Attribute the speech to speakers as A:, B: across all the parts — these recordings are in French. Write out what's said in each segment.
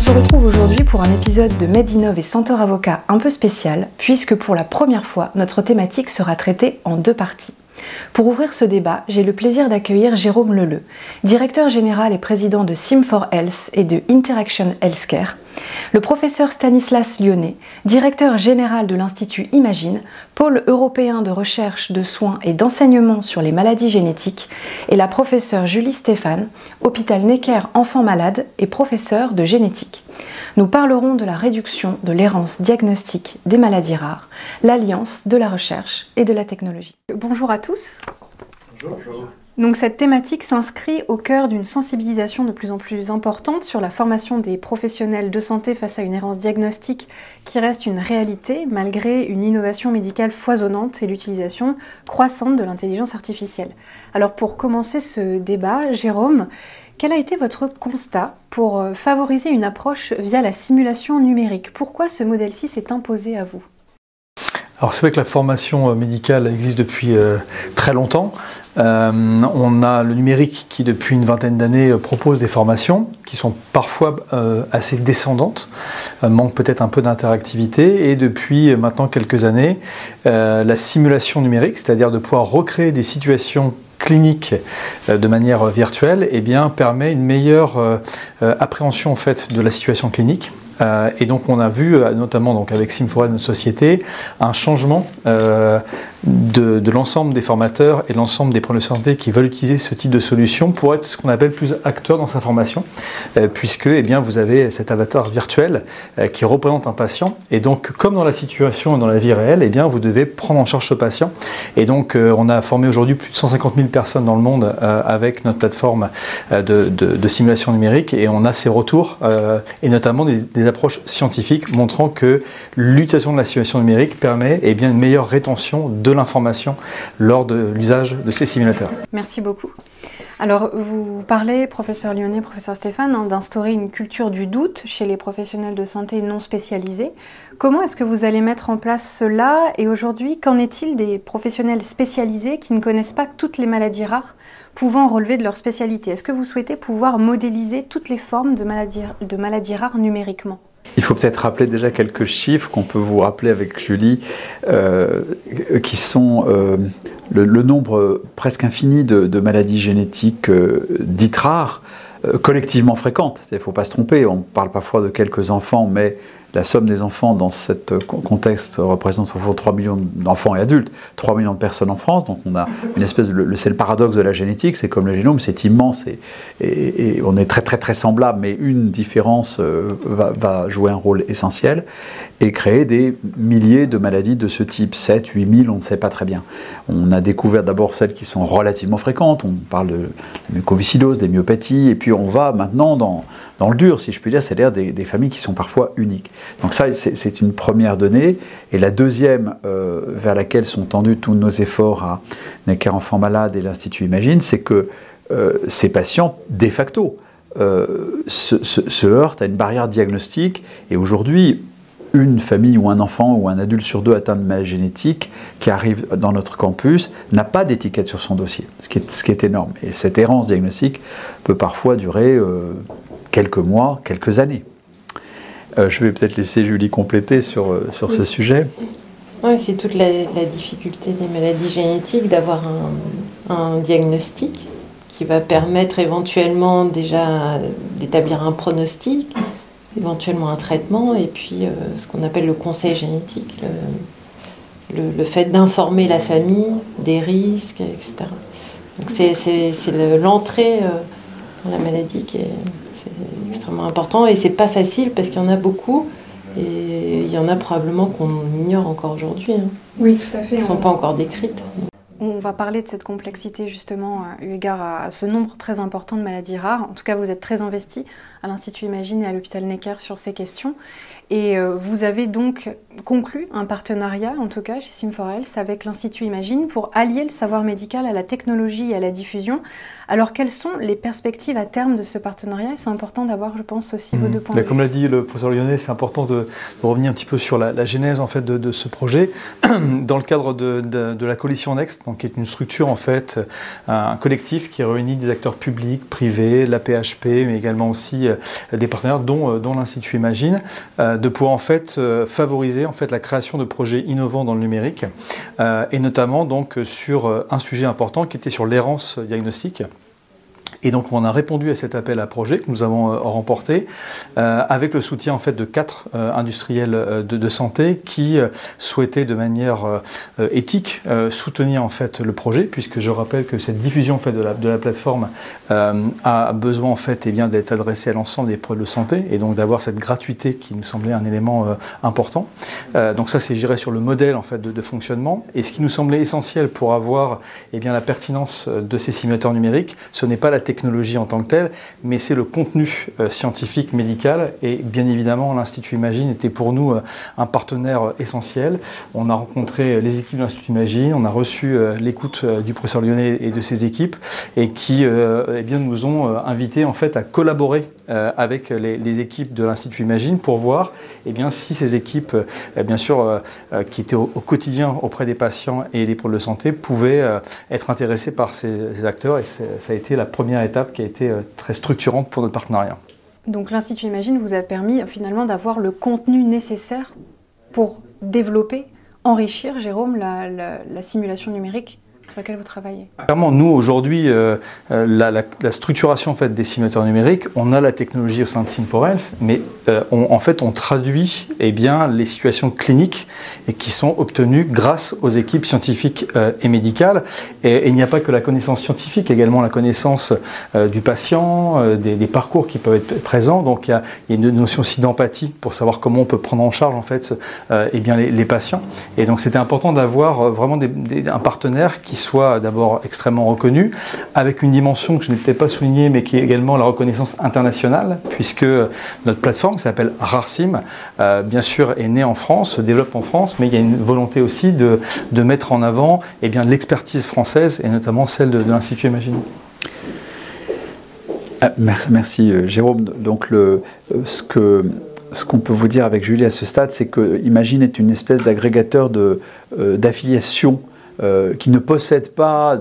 A: se retrouve aujourd'hui pour un épisode de Medinov et Centaure Avocat un peu spécial, puisque pour la première fois, notre thématique sera traitée en deux parties. Pour ouvrir ce débat, j'ai le plaisir d'accueillir Jérôme Leleu, directeur général et président de Sim4 Health et de Interaction Healthcare, le professeur Stanislas Lyonnais, directeur général de l'Institut Imagine, pôle européen de recherche, de soins et d'enseignement sur les maladies génétiques, et la professeure Julie Stéphane, hôpital Necker Enfants Malades et professeur de génétique. Nous parlerons de la réduction de l'errance diagnostique des maladies rares, l'alliance de la recherche et de la technologie. Bonjour à tous. Bonjour. Donc cette thématique s'inscrit au cœur d'une sensibilisation de plus en plus importante sur la formation des professionnels de santé face à une errance diagnostique qui reste une réalité malgré une innovation médicale foisonnante et l'utilisation croissante de l'intelligence artificielle. Alors pour commencer ce débat, Jérôme, quel a été votre constat pour euh, favoriser une approche via la simulation numérique? Pourquoi ce modèle-ci s'est imposé à vous?
B: Alors c'est vrai que la formation euh, médicale existe depuis euh, très longtemps. on a le numérique qui depuis une vingtaine d'années propose des formations qui sont parfois assez descendantes, manque peut-être un peu d'interactivité et depuis maintenant quelques années la simulation numérique, c'est-à-dire de pouvoir recréer des situations clinique euh, de manière virtuelle eh bien, permet une meilleure euh, euh, appréhension en fait, de la situation clinique euh, et donc on a vu, euh, notamment donc avec Simfora, notre société, un changement euh, de, l'ensemble des formateurs et de l'ensemble des professionnels de santé qui veulent utiliser ce type de solution pour être ce qu'on appelle plus acteur dans sa formation, puisque eh bien, vous avez cet avatar virtuel qui représente un patient. Et donc, comme dans la situation et dans la vie réelle, eh bien, vous devez prendre en charge ce patient. Et donc, on a formé aujourd'hui plus de 150 000 personnes dans le monde avec notre plateforme de, simulation numérique et on a ces retours et notamment des, des approche scientifique montrant que l'utilisation de la simulation numérique permet et eh bien, une meilleure rétention de l'information lors de l'usage de ces simulateurs.
A: Merci beaucoup. Alors, vous parlez, professeur Lyonnais, professeur Stéphane, hein, d'instaurer une culture du doute chez les professionnels de santé non spécialisés. Comment est-ce que vous allez mettre en place cela Et aujourd'hui, qu'en est-il des professionnels spécialisés qui ne connaissent pas toutes les maladies rares pouvant relever de leur spécialité? Est-ce que vous souhaitez pouvoir modéliser toutes les formes de maladies, de maladies rares numériquement?
C: Il faut peut-être rappeler déjà quelques chiffres qu'on peut vous rappeler avec Julie, euh, qui sont euh, le, nombre presque infini de, maladies génétiques euh, dites rares, collectivement fréquentes. Il ne faut pas se tromper, on parle parfois de quelques enfants, mais la somme des enfants dans ce contexte représente environ 3 millions d'enfants et adultes, 3 millions de personnes en France. Donc on a une espèce de. C'est le paradoxe de la génétique, c'est comme le génome, c'est immense et, on est très très très semblable, mais une différence euh, va, jouer un rôle essentiel et créer des milliers de maladies de ce type, 7, 8 000, on ne sait pas très bien. On a découvert d'abord celles qui sont relativement fréquentes, on parle de la mucoviscidose, des myopathies, et puis on va maintenant dans, dans le dur, si je puis dire, c'est-à-dire des, familles qui sont parfois uniques. Donc ça, c'est une première donnée. Et la deuxième, euh, vers laquelle sont tendus tous nos efforts à Necker Enfants Malades et l'Institut Imagine, c'est que euh, ces patients, de facto, euh, se, heurtent à une barrière diagnostique. Et aujourd'hui, une famille ou un enfant ou un adulte sur deux atteint de maladie génétique qui arrive dans notre campus n'a pas d'étiquette sur son dossier, ce qui, est, énorme. Et cette errance diagnostique peut parfois durer quelques mois, quelques années. Euh, je vais peut-être laisser Julie compléter sur, euh, sur ce sujet.
D: Oui, c'est toute la, difficulté des maladies génétiques d'avoir un, un diagnostic qui va permettre éventuellement déjà d'établir un pronostic, éventuellement un traitement, et puis euh, ce qu'on appelle le conseil génétique, le, fait d'informer la famille des risques, etc. Donc c'est l'entrée euh, dans la maladie qui est, extrêmement important, et c'est pas facile parce qu'il y en a beaucoup, et il y en a probablement qu'on ignore encore aujourd'hui. Hein.
A: Oui, tout à fait.
D: Elles ne sont pas encore décrites.
A: On va parler de cette complexité justement eu égard à ce nombre très important de maladies rares. En tout cas, vous êtes très investi à l'Institut Imagine et à l'hôpital Necker sur ces questions. Et euh, vous avez donc conclu un partenariat, en tout cas chez Sim4Health, avec l'Institut Imagine pour allier le savoir médical à la technologie et à la diffusion. Alors, quelles sont les perspectives à terme de ce partenariat? C'est important d'avoir, je pense, aussi vos mmh. deux points
B: de vue. Comme l'a dit le professeur Lyonnais, c'est important de, revenir un petit peu sur la, genèse en fait, de, ce projet. Dans le cadre de, la coalition Next, donc qui est une structure en fait, un collectif qui réunit des acteurs publics, privés, la PHP, mais également aussi des partenaires, dont, dont l'Institut Imagine, de pouvoir en fait favoriser en fait la création de projets innovants dans le numérique, et notamment donc sur un sujet important qui était sur l'errance diagnostique. Et donc on a répondu à cet appel à projet que nous avons euh, remporté euh, avec le soutien en fait de quatre euh, industriels de, santé qui souhaitaient de manière éthique soutenir en fait le projet puisque je rappelle que cette diffusion en fait de la, de la plateforme a besoin en fait eh bien d'être adressée à l'ensemble des produits de santé et donc d'avoir cette gratuité qui nous semblait un élément important. donc ça c'est géré sur le modèle en fait de, de, fonctionnement et ce qui nous semblait essentiel pour avoir eh bien la pertinence de ces simulateurs numériques, ce n'est pas la technologie en tant que telle, mais c'est le contenu euh, scientifique médical. Et bien évidemment, l'Institut Imagine était pour nous euh, un partenaire euh, essentiel. On a rencontré les équipes de l'Institut Imagine, on a reçu l'écoute du professeur Lyonnais et de ses équipes, et qui eh bien, nous ont invités en fait à collaborer avec les, équipes de l'Institut Imagine pour voir eh bien, si ces équipes, bien sûr, qui étaient au, quotidien auprès des patients et des pôles de santé, pouvaient être intéressées par ces acteurs. Et ça a été la première étape qui a été euh, très structurante pour notre partenariat.
A: Donc l'Institut Imagine vous a permis finalement d'avoir le contenu nécessaire pour développer, enrichir, Jérôme, la simulation numérique sur laquelle vous travaillez
B: Clairement, nous, aujourd'hui, euh, euh, la, structuration en fait, des simulateurs numériques, on a la technologie au sein de Sim4Health, mais euh, en fait, on traduit eh bien, les situations cliniques et qui sont obtenues grâce aux équipes scientifiques et médicales. Et, il n'y a pas que la connaissance scientifique, également la connaissance du patient, des, parcours qui peuvent être présents. Donc, il y a, une notion aussi d'empathie pour savoir comment on peut prendre en charge en fait, eh bien, les, patients. Et donc, c'était important d'avoir vraiment un partenaire qui soit d'abord extrêmement reconnu, avec une dimension que je n'ai peut-être pas soulignée, mais qui est également la reconnaissance internationale, puisque notre plateforme qui s'appelle RARSIM, euh, bien sûr, est née en France, se développe en France, mais il y a une volonté aussi de, de mettre en avant eh l'expertise française, et notamment celle de, l'Institut Imagine.
C: Ah, merci, euh, Jérôme. Donc euh, ce qu'on peut vous dire avec Julie à ce stade, c'est que Imagine est une espèce d'agrégateur d'affiliation euh, qui ne possède pas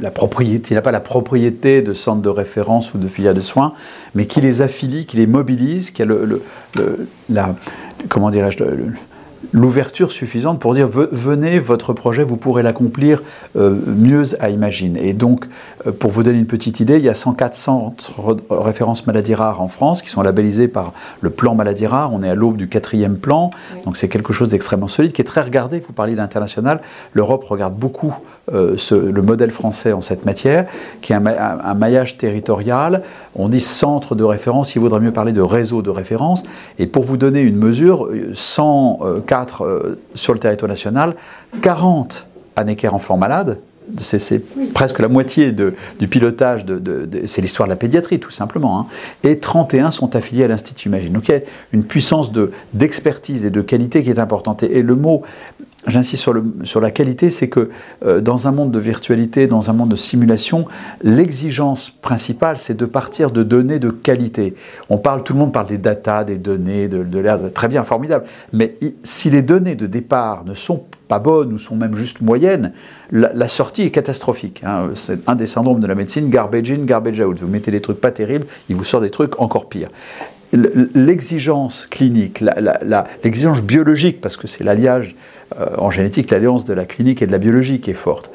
C: la propriété, il n'a pas la propriété de centres de référence ou de filiales de soins, mais qui les affilie, qui les mobilise, qui a le, comment dirais-je, l'ouverture suffisante pour dire venez, votre projet, vous pourrez l'accomplir euh, mieux à Imagine. Et donc, euh, pour vous donner une petite idée, il y a 104 centres références maladies rares en France qui sont labellisés par le plan maladies rares. On est à l'aube du quatrième plan, donc c'est quelque chose d'extrêmement solide qui est très regardé. Vous parliez d'international, l'Europe regarde beaucoup euh, le modèle français en cette matière, qui est un, maillage territorial. On dit centre de référence, il vaudrait mieux parler de réseau de référence. Et pour vous donner une mesure, 104 euh, sur le territoire national, 40 à Necker enfants malades, c'est presque la moitié du pilotage, de, c'est l'histoire de la pédiatrie tout simplement, hein. et 31 sont affiliés à l'Institut Imagine. Donc il y a une puissance d'expertise et de qualité qui est importante. Et, le mot J'insiste sur, la qualité, c'est que euh, dans un monde de virtualité, dans un monde de simulation, l'exigence principale, c'est de partir de données de qualité. On parle, tout le monde parle des data, des données, de, l'air, très bien, formidable. Mais si les données de départ ne sont pas bonnes ou sont même juste moyennes, la, sortie est catastrophique. Hein. C'est un des syndromes de la médecine, garbage in, garbage out. Vous mettez des trucs pas terribles, il vous sort des trucs encore pires l'exigence clinique, l'exigence biologique, parce que c'est l'alliage en génétique, l'alliance de la clinique et de la biologie est forte.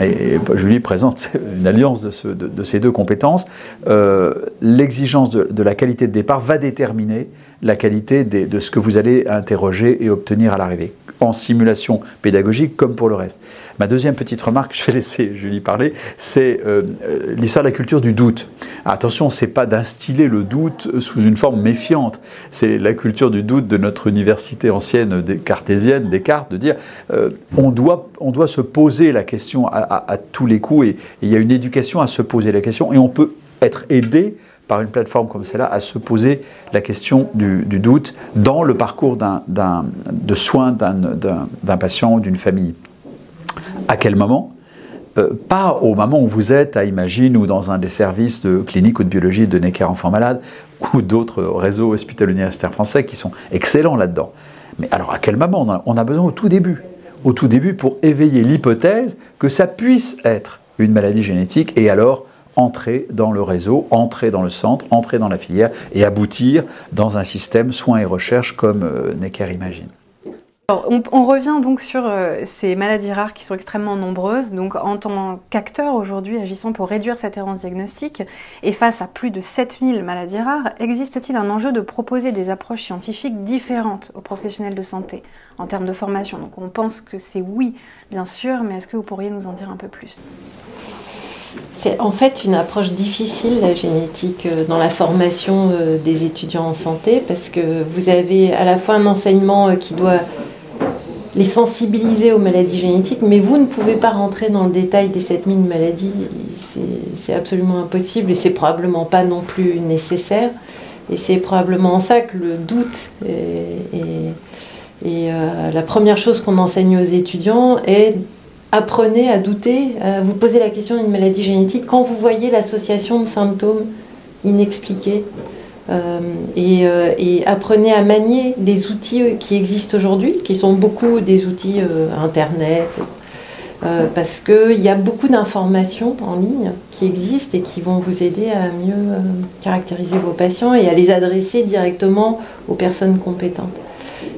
C: Et Julie présente une alliance de, ces deux compétences. Euh, l'exigence de, la qualité de départ va déterminer la qualité de ce que vous allez interroger et obtenir à l'arrivée en simulation pédagogique comme pour le reste. Ma deuxième petite remarque, je vais laisser Julie parler, c'est euh, euh, l'histoire de la culture du doute. Attention, c'est pas d'instiller le doute sous une forme méfiante, c'est la culture du doute de notre université ancienne cartésienne, Descartes, de dire euh, on, doit, on doit se poser la question à, tous les coups et, il y a une éducation à se poser la question et on peut être aidé par une plateforme comme celle-là à se poser la question du, doute dans le parcours de soins d'un patient ou d'une famille. À quel moment euh, Pas au moment où vous êtes à Imagine ou dans un des services de clinique ou de biologie de Necker Enfants Malades ou d'autres réseaux hospitalo-universitaires français qui sont excellents là-dedans. Mais alors à quel moment on a besoin au tout début au tout début pour éveiller l'hypothèse que ça puisse être une maladie génétique et alors entrer dans le réseau, entrer dans le centre, entrer dans la filière et aboutir dans un système soins et recherche comme euh, Necker imagine.
A: on, revient donc sur euh, ces maladies rares qui sont extrêmement nombreuses. Donc, en tant qu'acteur aujourd'hui agissant pour réduire cette errance diagnostique et face à plus de 7000 maladies rares, existe-t-il un enjeu de proposer des approches scientifiques différentes aux professionnels de santé en termes de formation? Donc, on pense que c'est oui, bien sûr, mais est-ce que vous pourriez nous en dire un peu plus?
D: C'est en fait une approche difficile, la génétique, euh, dans la formation euh, des étudiants en santé, parce que vous avez à la fois un enseignement euh, qui doit les sensibiliser aux maladies génétiques, mais vous ne pouvez pas rentrer dans le détail des 7000 maladies, c'est absolument impossible et c'est probablement pas non plus nécessaire. Et c'est probablement en ça que le doute est, la première chose qu'on enseigne aux étudiants est apprenez à douter, à vous poser la question d'une maladie génétique quand vous voyez l'association de symptômes inexpliqués. Euh, euh, et, apprenez à manier les outils qui existent aujourd'hui, qui sont beaucoup des outils euh, Internet, parce qu'il y a beaucoup d'informations en ligne qui existent et qui vont vous aider à mieux caractériser vos patients et à les adresser directement aux personnes compétentes.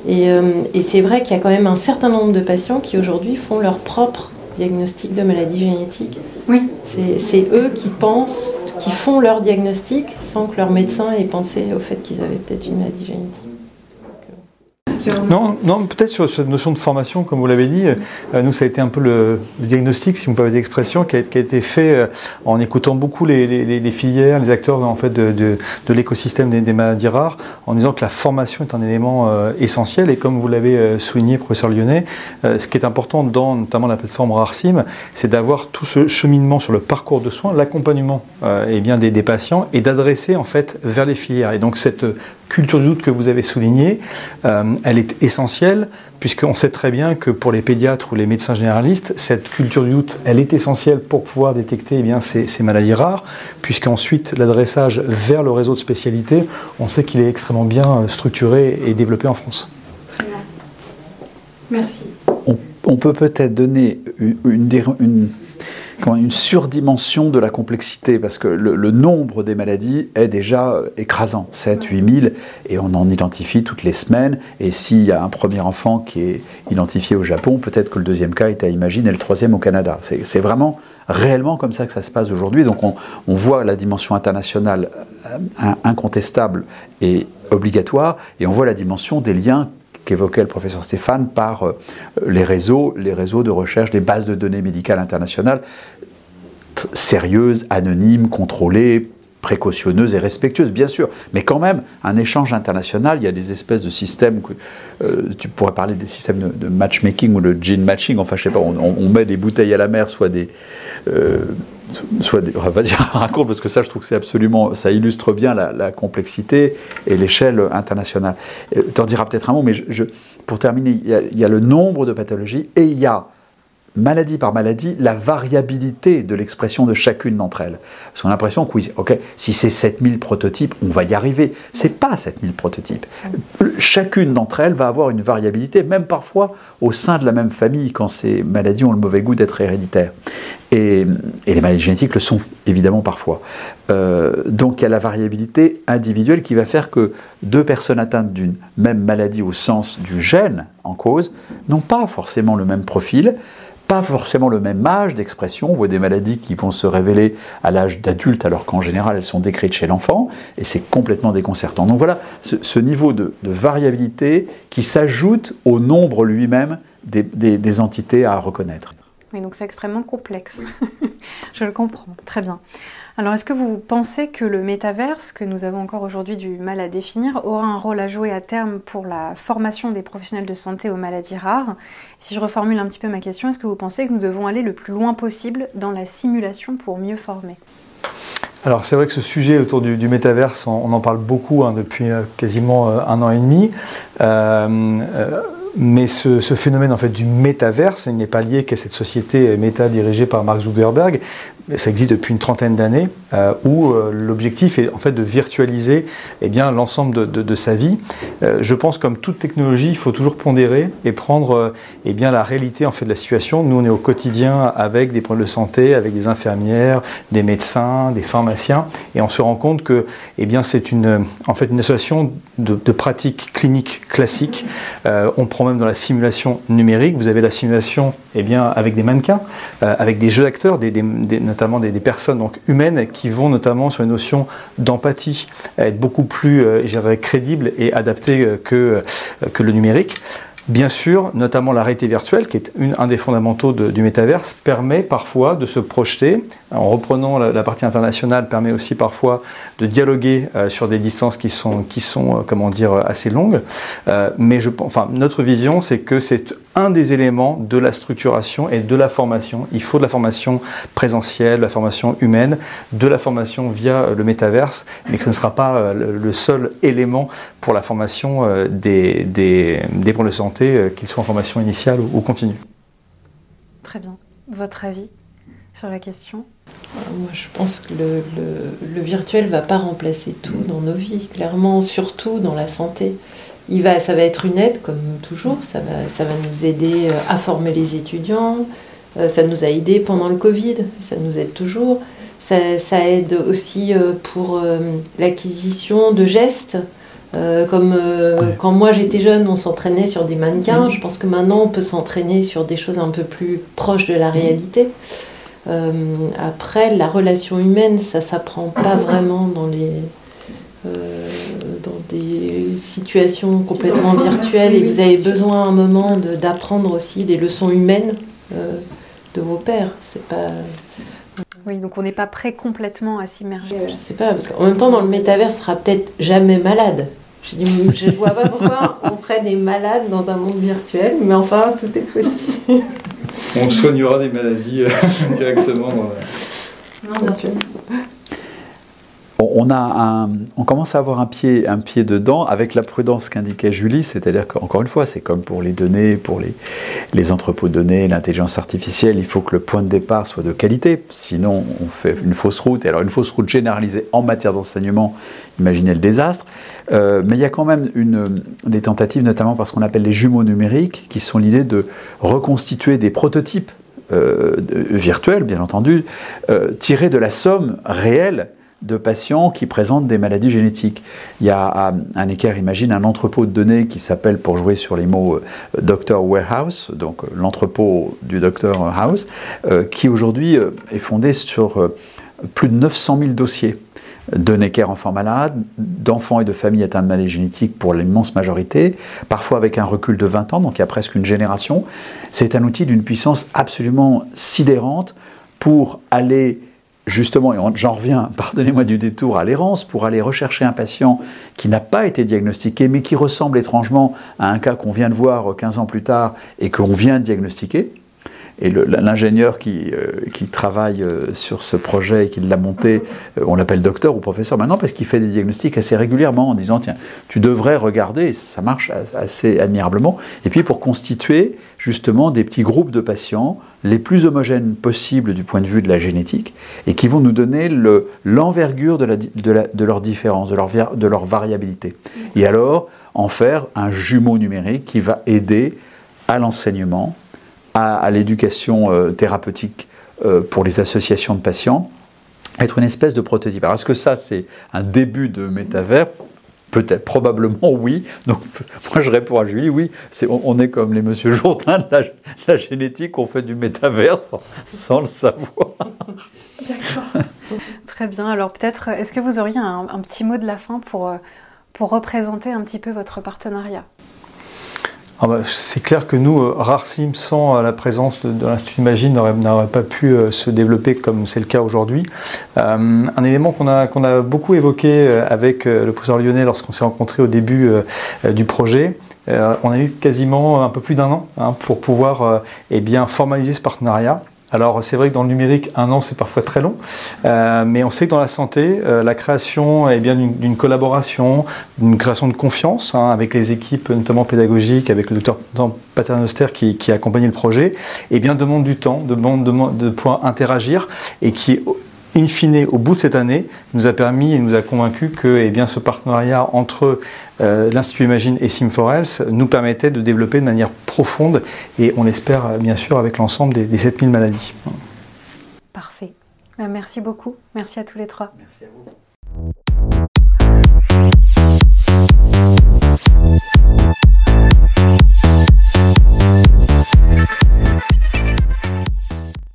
D: Euh, et, c'est vrai qu'il y a quand même un certain nombre de patients qui aujourd'hui font leur propre diagnostic de maladie génétique.
A: Oui.
D: C'est eux qui pensent, qui font leur diagnostic sans que leur médecin ait pensé au fait qu'ils avaient peut-être une maladie génétique.
B: Non, non peut-être sur cette notion de formation, comme vous l'avez dit, euh, nous ça a été un peu le, diagnostic, si vous me permettez l'expression, qui, a été fait euh, en écoutant beaucoup les, filières, les acteurs en fait de, l'écosystème des, maladies rares, en disant que la formation est un élément euh, essentiel. Et comme vous l'avez souligné, professeur Lyonnais, ce qui est important dans notamment la plateforme RARSIM, c'est d'avoir tout ce cheminement sur le parcours de soins, l'accompagnement et bien des, des patients, et d'adresser en fait vers les filières. Et donc cette culture du doute que vous avez soulignée, euh, elle est essentielle, puisqu'on sait très bien que pour les pédiatres ou les médecins généralistes, cette culture du doute, elle est essentielle pour pouvoir détecter eh bien, ces, maladies rares, puisqu'ensuite l'adressage vers le réseau de spécialité, on sait qu'il est extrêmement bien structuré et développé en France.
A: Merci.
C: On, peut peut-être donner une, une une surdimension de la complexité, parce que le, nombre des maladies est déjà écrasant, 7, 8 000, et on en identifie toutes les semaines, et s'il y a un premier enfant qui est identifié au Japon, peut-être que le deuxième cas est à imaginer, et le troisième au Canada. C'est vraiment réellement comme ça que ça se passe aujourd'hui, donc on, voit la dimension internationale euh, incontestable et obligatoire, et on voit la dimension des liens qu'évoquait le professeur Stéphane par euh, les réseaux, les réseaux de recherche, les bases de données médicales internationales sérieuses, anonymes, contrôlées, précautionneuses et respectueuses, bien sûr, mais quand même, un échange international, il y a des espèces de systèmes, que, euh, tu pourrais parler des systèmes de, matchmaking ou de gene matching, enfin je sais pas, on, met des bouteilles à la mer, soit des... Euh, soit des, vas-y raconte parce que ça je trouve que c'est absolument ça illustre bien la, complexité et l'échelle internationale. Tu en diras peut-être un mot mais pour terminer il y, a, le nombre de pathologies et il y a maladie par maladie, la variabilité de l'expression de chacune d'entre elles. Parce qu'on a l'impression que oui, si c'est 7000 prototypes, on va y arriver. C'est pas 7000 prototypes. Chacune d'entre elles va avoir une variabilité, même parfois au sein de la même famille, quand ces maladies ont le mauvais goût d'être héréditaires. Et, les maladies génétiques le sont évidemment parfois. Euh, donc il y a la variabilité individuelle qui va faire que deux personnes atteintes d'une même maladie au sens du gène en cause n'ont pas forcément le même profil, pas forcément le même âge d'expression. On voit des maladies qui vont se révéler à l'âge d'adulte, alors qu'en général elles sont décrites chez l'enfant, et c'est complètement déconcertant. Donc voilà ce, niveau de, variabilité qui s'ajoute au nombre lui-même des entités à reconnaître.
A: Oui, donc c'est extrêmement complexe. Je le comprends, très bien. Alors est-ce que vous pensez que le métaverse, que nous avons encore aujourd'hui du mal à définir, aura un rôle à jouer à terme pour la formation des professionnels de santé aux maladies rares? Si je reformule un petit peu ma question, est-ce que vous pensez que nous devons aller le plus loin possible dans la simulation pour mieux former?
B: Alors c'est vrai que ce sujet autour du, métaverse, on, en parle beaucoup hein, depuis euh, quasiment euh, un an et demi. Euh, mais ce, phénomène en fait du métaverse, il n'est pas lié qu'à cette société méta dirigée par Mark Zuckerberg, ça existe depuis une trentaine d'années, euh, où euh, l'objectif est en fait de virtualiser eh bien, l'ensemble de, sa vie. Euh, je pense comme toute technologie, il faut toujours pondérer et prendre eh bien, la réalité en fait, de la situation. Nous, on est au quotidien avec des problèmes de santé, avec des infirmières, des médecins, des pharmaciens, et on se rend compte que eh bien, c'est une, en fait, une association de, pratiques cliniques classiques. on prend même dans la simulation numérique, vous avez la simulation eh bien, avec des mannequins, avec des jeux d'acteurs, des, notamment des, personnes donc, humaines qui vont notamment sur une notion d'empathie être beaucoup plus euh, crédible et adaptée euh, que, euh, que le numérique. Bien sûr, notamment la réalité virtuelle, qui est un des fondamentaux du métaverse, permet parfois de se projeter. En reprenant la, partie internationale, permet aussi parfois de dialoguer euh, sur des distances qui sont, qui sont comment dire, assez longues. Mais enfin, notre vision, c'est que c'est un des éléments de la structuration et de la formation. Il faut de la formation présentielle, de la formation humaine, de la formation via le métaverse, mais que ce ne sera pas le seul élément pour la formation des, des, des de santé euh, qu'ils soient en formation initiale ou, continue.
A: Très bien. Votre avis sur la question?
D: Euh, moi, je pense que le, virtuel ne va pas remplacer tout dans nos vies, clairement, surtout dans la santé. Il va, ça va être une aide, comme toujours, ça va, ça va nous aider euh, à former les étudiants, ça nous a aidé pendant le Covid, ça nous aide toujours. Ça, ça aide aussi pour l'acquisition de gestes, euh, comme euh, quand moi j'étais jeune, on s'entraînait sur des mannequins. Mm. Je pense que maintenant on peut s'entraîner sur des choses un peu plus proches de la mm. réalité. Euh, après, la relation humaine, ça s'apprend pas vraiment dans les dans des situations complètement virtuelles et vous avez besoin à un moment d'apprendre aussi les leçons humaines de vos pères. C'est pas
A: oui, donc on n'est pas prêt complètement à s'immerger.
D: Je sais pas, parce qu'en même temps, dans le métavers, sera peut-être jamais malade. Je ne vois pas pourquoi on ferait des malades dans un monde virtuel, mais enfin, tout est possible.
B: On soignera des maladies euh, directement.
D: Non, bien sûr
C: on, a on commence à avoir un pied, un pied dedans avec la prudence qu'indiquait Julie, c'est-à-dire qu'encore une fois, c'est comme pour les données, pour les, les entrepôts de données, l'intelligence artificielle, il faut que le point de départ soit de qualité, sinon on fait une fausse route. Et alors une fausse route généralisée en matière d'enseignement, imaginez le désastre. Euh, mais il y a quand même une, des tentatives, notamment parce qu'on appelle les jumeaux numériques, qui sont l'idée de reconstituer des prototypes euh, virtuels, bien entendu, euh, tirés de la somme réelle de patients qui présentent des maladies génétiques. Il y a un équerre, imagine un entrepôt de données qui s'appelle, pour jouer sur les mots, euh, Dr Warehouse, donc euh, l'entrepôt du Dr House, euh, qui aujourd'hui est fondé sur plus de 900 000 dossiers de Necker enfants malades, d'enfants et de familles atteints de maladies génétiques pour l'immense majorité, parfois avec un recul de 20 ans, donc il y a presque une génération. C'est un outil d'une puissance absolument sidérante pour aller justement, et j'en reviens, pardonnez-moi du détour, à l'errance, pour aller rechercher un patient qui n'a pas été diagnostiqué, mais qui ressemble étrangement à un cas qu'on vient de voir 15 ans plus tard et qu'on vient de diagnostiquer. Et l'ingénieur qui, euh, travaille euh, sur ce projet et qui l'a monté, euh, on l'appelle docteur ou professeur maintenant parce qu'il fait des diagnostics assez régulièrement en disant tiens, tu devrais regarder, ça marche assez admirablement. Et puis pour constituer justement des petits groupes de patients les plus homogènes possibles du point de vue de la génétique et qui vont nous donner l'envergure de, la, de, la, de leur différence, de leur, de leur variabilité. Et alors en faire un jumeau numérique qui va aider à l'enseignement à, l'éducation euh, thérapeutique euh, pour les associations de patients, être une espèce de prototype. Alors est-ce que ça c'est un début de métavers? Peut-être, probablement oui. Donc moi je réponds à Julie, oui, on, est comme les monsieur Jourdain de la, génétique, on fait du métavers sans, le savoir.
A: D'accord. Très bien. Alors peut-être, est-ce que vous auriez un, un, petit mot de la fin pour, euh, pour représenter un petit peu votre partenariat?
B: Ah bah, c'est clair que nous, euh, Rarsim, sans euh, la présence de, l'Institut Imagine, n'aurait pas pu euh, se développer comme c'est le cas aujourd'hui. un élément qu'on a, a beaucoup évoqué avec le professeur Lyonnais lorsqu'on s'est rencontré au début du projet, on a eu quasiment un peu plus d'un an hein, pour pouvoir eh bien, formaliser ce partenariat Alors c'est vrai que dans le numérique, un an c'est parfois très long, euh, mais on sait que dans la santé, euh, la création est bien d'une collaboration, d'une création de confiance hein, avec les équipes, notamment pédagogiques, avec le docteur Paternoster qui, qui a accompagné le projet, et bien demande du temps, demande de, de pouvoir interagir et qui in fine, au bout de cette année, nous a permis et nous a convaincu que eh bien, ce partenariat entre euh, l'Institut Imagine et Sim4Health nous permettait de développer de manière profonde et on l'espère bien sûr avec l'ensemble des, des 7000 maladies.
A: Parfait. Ben, merci beaucoup. Merci à tous les trois.
C: Merci.